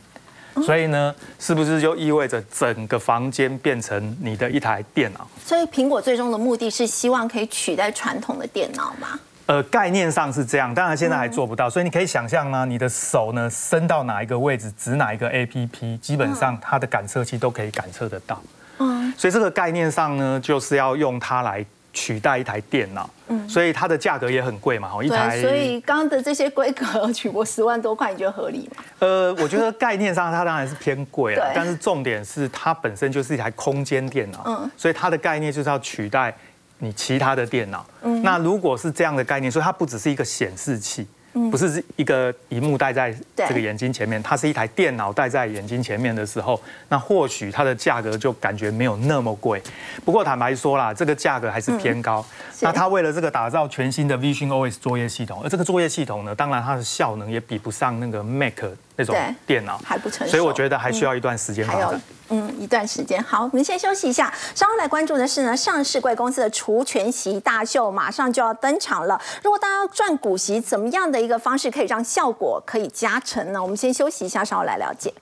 所以呢，是不是就意味着整个房间变成你的一台电脑？所以苹果最终的目的是希望可以取代传统的电脑吗？呃，概念上是这样，当然现在还做不到。所以你可以想象呢？你的手呢伸到哪一个位置，指哪一个 APP，基本上它的感测器都可以感测得到。嗯，所以这个概念上呢，就是要用它来。取代一台电脑，嗯，所以它的价格也很贵嘛，哈，一台。所以刚刚的这些规格取过十万多块，你觉得合理吗？呃，我觉得概念上它当然是偏贵啊，但是重点是它本身就是一台空间电脑，嗯，所以它的概念就是要取代你其他的电脑。嗯，那如果是这样的概念，所以它不只是一个显示器。不是一个荧幕戴在这个眼睛前面，它是一台电脑戴在眼睛前面的时候，那或许它的价格就感觉没有那么贵。不过坦白说啦，这个价格还是偏高。那它为了这个打造全新的 Vision OS 作业系统，而这个作业系统呢，当然它的效能也比不上那个 Mac 那种电脑，还不成熟。所以我觉得还需要一段时间发展。嗯，一段时间。好，我们先休息一下，稍后来关注的是呢，上市贵公司的除权息大秀马上就要登场了。如果大家赚股息，怎么样的一个方式可以让效果可以加成呢？我们先休息一下，稍后来了解。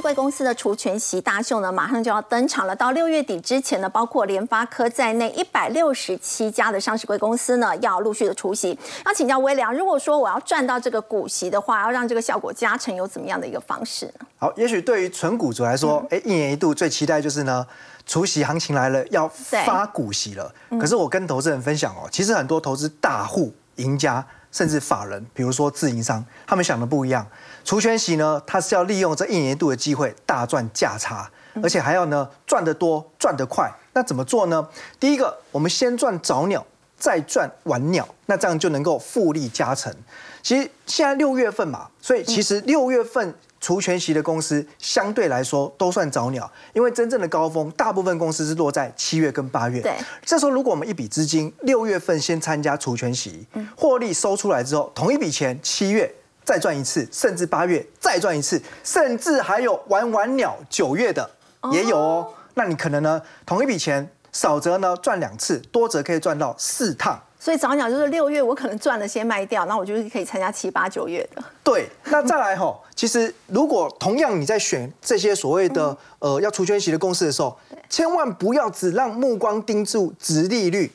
贵公司的除权息大秀呢，马上就要登场了。到六月底之前呢，包括联发科在内一百六十七家的上市贵公司呢，要陆续的除息。要请教微良，如果说我要赚到这个股息的话，要让这个效果加成，有怎么样的一个方式呢？好，也许对于纯股族来说，哎，一年一度最期待就是呢，除息行情来了，要发股息了。可是我跟投资人分享哦，其实很多投资大户、赢家，甚至法人，比如说自营商，他们想的不一样。除权息呢，它是要利用这一年度的机会大赚价差，而且还要呢赚得多、赚得快。那怎么做呢？第一个，我们先赚早鸟，再赚晚鸟，那这样就能够复利加成。其实现在六月份嘛，所以其实六月份除权息的公司相对来说都算早鸟，因为真正的高峰，大部分公司是落在七月跟八月。对，这时候如果我们一笔资金六月份先参加除权息，获利收出来之后，同一笔钱七月再赚一次，甚至八月再赚一次，甚至还有玩玩鸟九月的也有哦。那你可能呢，同一笔钱少则呢赚两次，多则可以赚到四趟。所以早鸟就是六月我可能赚了先卖掉，那我就是可以参加七八九月的。对，那再来吼，其实如果同样你在选这些所谓的呃要除权息的公司的时候，千万不要只让目光盯住值利率，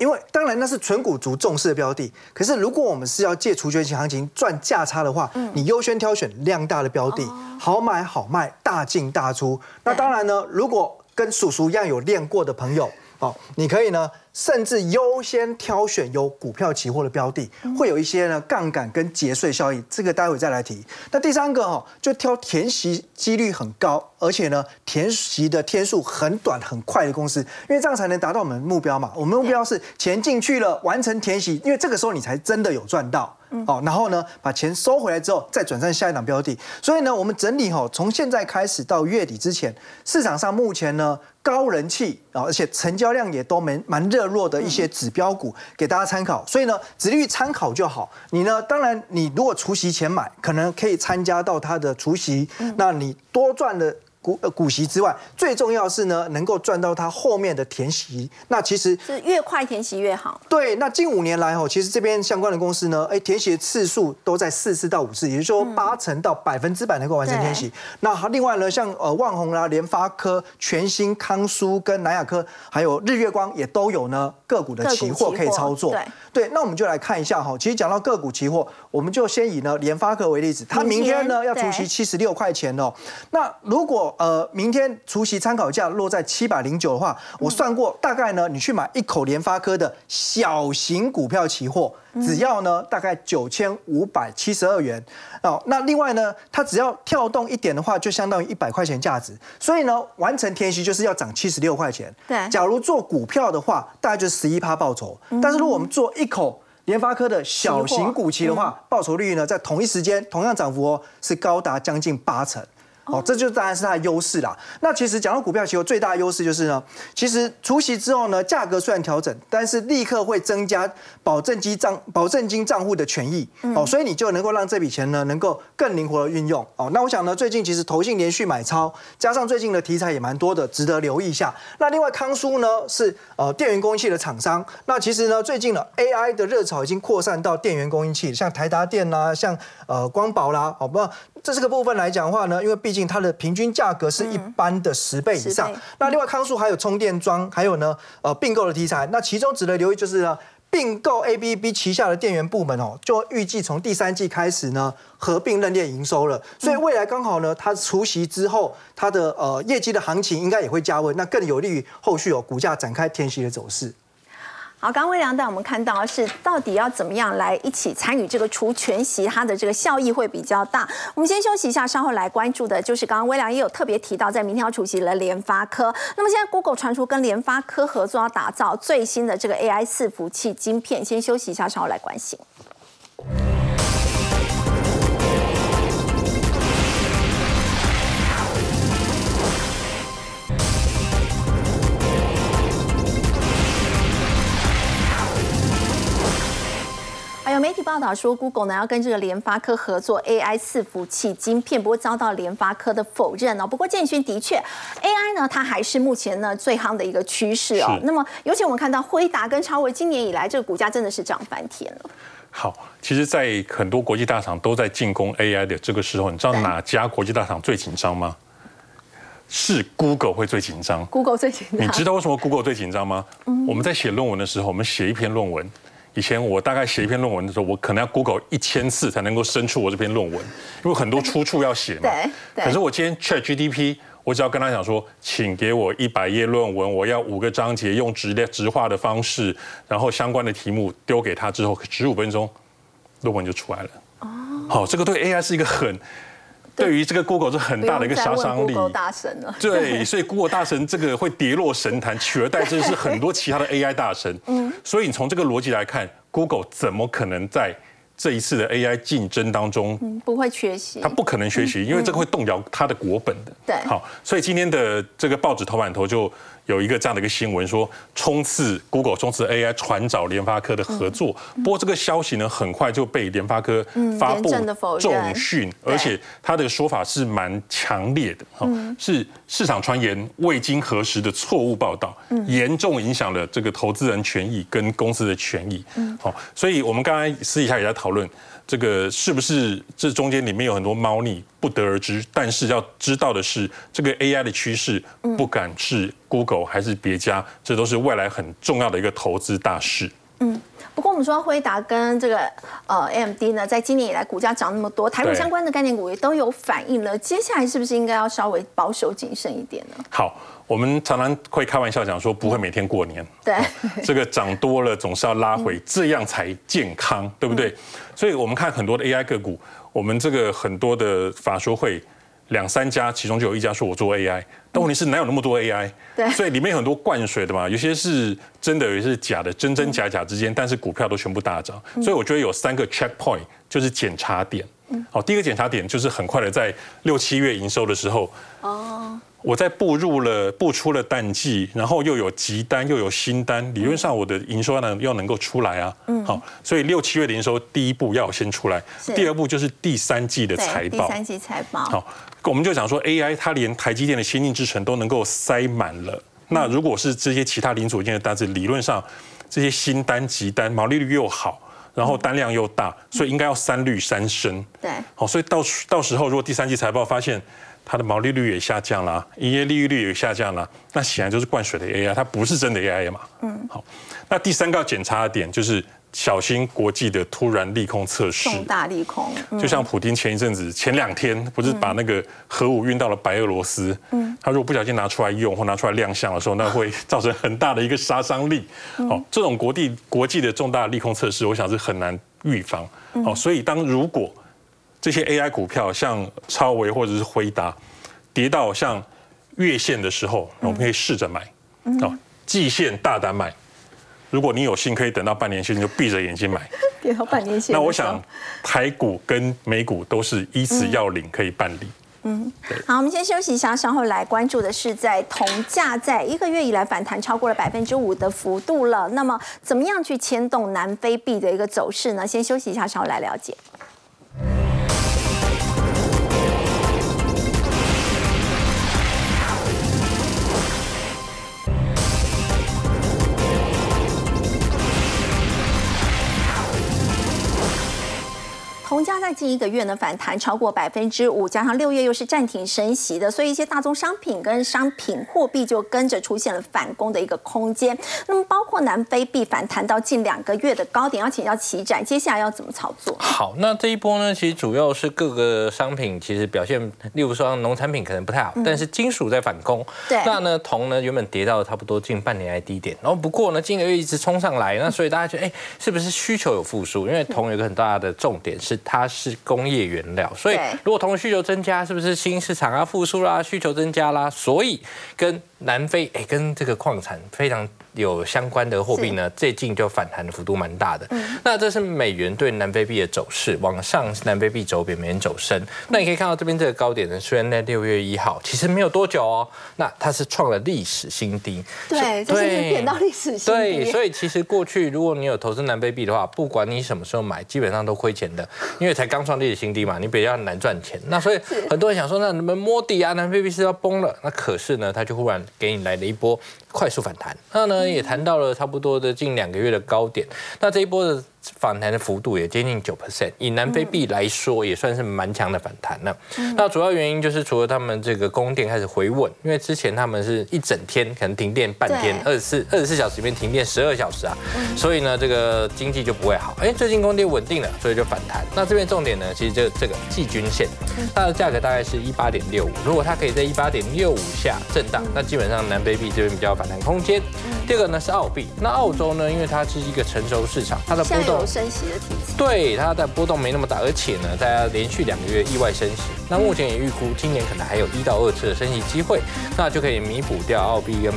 因为当然那是纯股族重视的标的。可是如果我们是要借除权型行情赚价差的话，你优先挑选量大的标的，好买好卖，大进大出。那当然呢，如果跟叔叔一样有练过的朋友，哦，你可以呢。甚至优先挑选有股票期货的标的，会有一些呢杠杆跟节税效益，这个待会再来提。那第三个哈，就挑填息几率很高，而且呢填息的天数很短很快的公司，因为这样才能达到我们目标嘛。我们目标是钱进去了，完成填息，因为这个时候你才真的有赚到。哦，然后呢把钱收回来之后，再转战下一档标的。所以呢，我们整理哈，从现在开始到月底之前，市场上目前呢高人气啊，而且成交量也都蛮蛮热。弱的一些指标股给大家参考，所以呢，指率参考就好。你呢，当然你如果除夕前买，可能可以参加到它的除夕，那你多赚的。股呃股息之外，最重要是呢，能够赚到它后面的填息。那其实是越快填息越好。对，那近五年来哦，其实这边相关的公司呢，哎，填息次数都在四次到五次，也就是说八成到百分之百能够完成填息。那另外呢，像呃万宏啦、联发科、全新康舒跟南亚科，还有日月光也都有呢个股的期货可以操作。对对，那我们就来看一下哈。其实讲到个股期货，我们就先以呢联发科为例子，它明天呢要除息七十六块钱哦。那如果呃，明天除夕参考价落在七百零九的话，我算过，大概呢，你去买一口联发科的小型股票期货，只要呢大概九千五百七十二元哦。那另外呢，它只要跳动一点的话，就相当于一百块钱价值。所以呢，完成填息就是要涨七十六块钱。对，假如做股票的话，大概就是十一趴报酬。但是如果我们做一口联发科的小型股期的话，报酬率呢，在同一时间同样涨幅哦，是高达将近八成。哦，这就当然是它的优势啦。那其实讲到股票期货最大的优势就是呢，其实除息之后呢，价格虽然调整，但是立刻会增加保证金账保证金账户的权益哦，所以你就能够让这笔钱呢能够更灵活的运用哦。那我想呢，最近其实投信连续买超，加上最近的题材也蛮多的，值得留意一下。那另外康舒呢是呃电源供应器的厂商，那其实呢最近呢 AI 的热潮已经扩散到电源供应器，像台达电啦，像呃光宝啦，好不？这四个部分来讲的话呢，因为毕竟它的平均价格是一般的十倍以上。那另外康树还有充电桩，还有呢呃并购的题材。那其中值得留意就是呢，并购 ABB 旗下的电源部门哦，就预计从第三季开始呢合并认列营收了。所以未来刚好呢，它除息之后，它的呃业绩的行情应该也会加温，那更有利于后续哦股价展开天息的走势。好，刚刚微良带我们看到是到底要怎么样来一起参与这个除全息，它的这个效益会比较大。我们先休息一下，稍后来关注的就是刚刚微良也有特别提到，在明天要出席了联发科。那么现在 Google 传出跟联发科合作，要打造最新的这个 AI 四服器晶片。先休息一下，稍后来关心。报道说，Google 呢要跟这个联发科合作 AI 伺服器晶片，不过遭到联发科的否认哦。不过建勋的确，AI 呢它还是目前呢最夯的一个趋势哦。那么尤其我们看到辉达跟超微今年以来这个股价真的是涨翻天了。好，其实，在很多国际大厂都在进攻 AI 的这个时候，你知道哪家国际大厂最紧张吗？是 Google 会最紧张。Google 最紧张。你知道为什么 Google 最紧张吗？我们在写论文的时候，我们写一篇论文。以前我大概写一篇论文的时候，我可能要 Google 一千次才能够生出我这篇论文，因为很多出处要写嘛。对。可是我今天 Chat GDP，我只要跟他讲说，请给我一百页论文，我要五个章节，用直列直化的方式，然后相关的题目丢给他之后，十五分钟，论文就出来了。哦。好，这个对 AI 是一个很。对于这个 Google 是很大的一个杀伤力。大神了。对，所以 Google 大神这个会跌落神坛，取而代之是很多其他的 AI 大神。嗯。所以你从这个逻辑来看，Google 怎么可能在这一次的 AI 竞争当中，不会缺席，他不可能缺席，因为这个会动摇他的国本的。对，好，所以今天的这个报纸头版头就有一个这样的一个新闻，说冲刺 Google 冲刺 AI 传找联发科的合作。不过这个消息呢，很快就被联发科发布重讯，而且他的说法是蛮强烈的，哈，是市场传言未经核实的错误报道，严重影响了这个投资人权益跟公司的权益。好，所以我们刚才私底下也在讨。讨论这个是不是这中间里面有很多猫腻，不得而知。但是要知道的是，这个 AI 的趋势，不敢是 Google 还是别家，这都是未来很重要的一个投资大事。嗯。不过我们说辉达跟这个呃 AMD 呢，在今年以来股价涨那么多，台股相关的概念股也都有反应了。接下来是不是应该要稍微保守谨慎一点呢？好，我们常常会开玩笑讲说，不会每天过年。对，这个涨多了总是要拉回，这样才健康，对不对？所以我们看很多的 AI 个股，我们这个很多的法说会。两三家，其中就有一家说我做 AI，但问题是哪有那么多 AI？对，所以里面有很多灌水的嘛，有些是真的，有些是假的，真真假假之间，但是股票都全部大涨。所以我觉得有三个 checkpoint，就是检查点。好，第一个检查点就是很快的在六七月营收的时候。哦。我在步入了步出了淡季，然后又有急单又有新单，理论上我的营收呢要能够出来啊。嗯。好，所以六七月的营收第一步要先出来，第二步就是第三季的财报。第三季财报。好，我们就想说 AI 它连台积电的先进制程都能够塞满了，那如果是这些其他零组件的单子，理论上这些新单急单毛利率又好，然后单量又大，所以应该要三率三升。对。好，所以到到时候如果第三季财报发现。它的毛利率也下降了，营业利率也下降了，那显然就是灌水的 AI，它不是真的 AI 嘛。嗯，好，那第三个要检查的点就是小心国际的突然利空测试。重大利空，就像普京前一阵子前两天不是把那个核武运到了白俄罗斯，嗯，他如果不小心拿出来用或拿出来亮相的时候，那会造成很大的一个杀伤力。好，这种国际国际的重大利空测试，我想是很难预防。好，所以当如果这些 AI 股票像超维或者是辉达，跌到像月线的时候，我们可以试着买，哦，季线大胆买。如果你有心，可以等到半年线，你就闭着眼睛买。跌到半年线，那我想台股跟美股都是依此要领可以办理。嗯，好，我们先休息一下，稍后来关注的是在铜价在一个月以来反弹超过了百分之五的幅度了。那么，怎么样去牵动南非币的一个走势呢？先休息一下，稍后来了解。铜价在近一个月呢反弹超过百分之五，加上六月又是暂停升息的，所以一些大宗商品跟商品货币就跟着出现了反攻的一个空间。那么包括南非币反弹到近两个月的高点，要请教齐展，接下来要怎么操作？好，那这一波呢，其实主要是各个商品其实表现，例如说农产品可能不太好，但是金属在反攻。对，那呢铜呢原本跌到差不多近半年来低点，然后不过呢近个月一直冲上来，那所以大家觉得哎是不是需求有复苏？因为铜有个很大的重点是。它是工业原料，所以如果铜的需求增加，是不是新市场啊复苏啦，需求增加啦？所以跟南非哎，跟这个矿产非常。有相关的货币呢，最近就反弹的幅度蛮大的。那这是美元对南非币的走势，往上南非币走贬，美元走升。那你可以看到这边这个高点呢，虽然在六月一号，其实没有多久哦，那它是创了历史新低。对，这是贬到历史新低。对，所以其实过去如果你有投资南非币的话，不管你什么时候买，基本上都亏钱的，因为才刚创历史新低嘛，你比较难赚钱。那所以很多人想说，那能不能摸底啊？南非币是要崩了？那可是呢，它就忽然给你来了一波。快速反弹，那呢也谈到了差不多的近两个月的高点，那这一波的。反弹的幅度也接近九 percent，以南非币来说也算是蛮强的反弹了。那主要原因就是除了他们这个供电开始回稳，因为之前他们是一整天可能停电半天，二十四二十四小时里面停电十二小时啊，所以呢这个经济就不会好。哎，最近供电稳定了，所以就反弹。那这边重点呢，其实就这个季均线，它的价格大概是一八点六五，如果它可以在一八点六五下震荡，那基本上南非币这边比较反空间。第二个呢是澳币，那澳洲呢，因为它是一个成熟市场，它的波动。升息的体质，对它的波动没那么大，而且呢，大家连续两个月意外升息，那目前也预估今年可能还有一到二次的升息机会，那就可以弥补掉澳币跟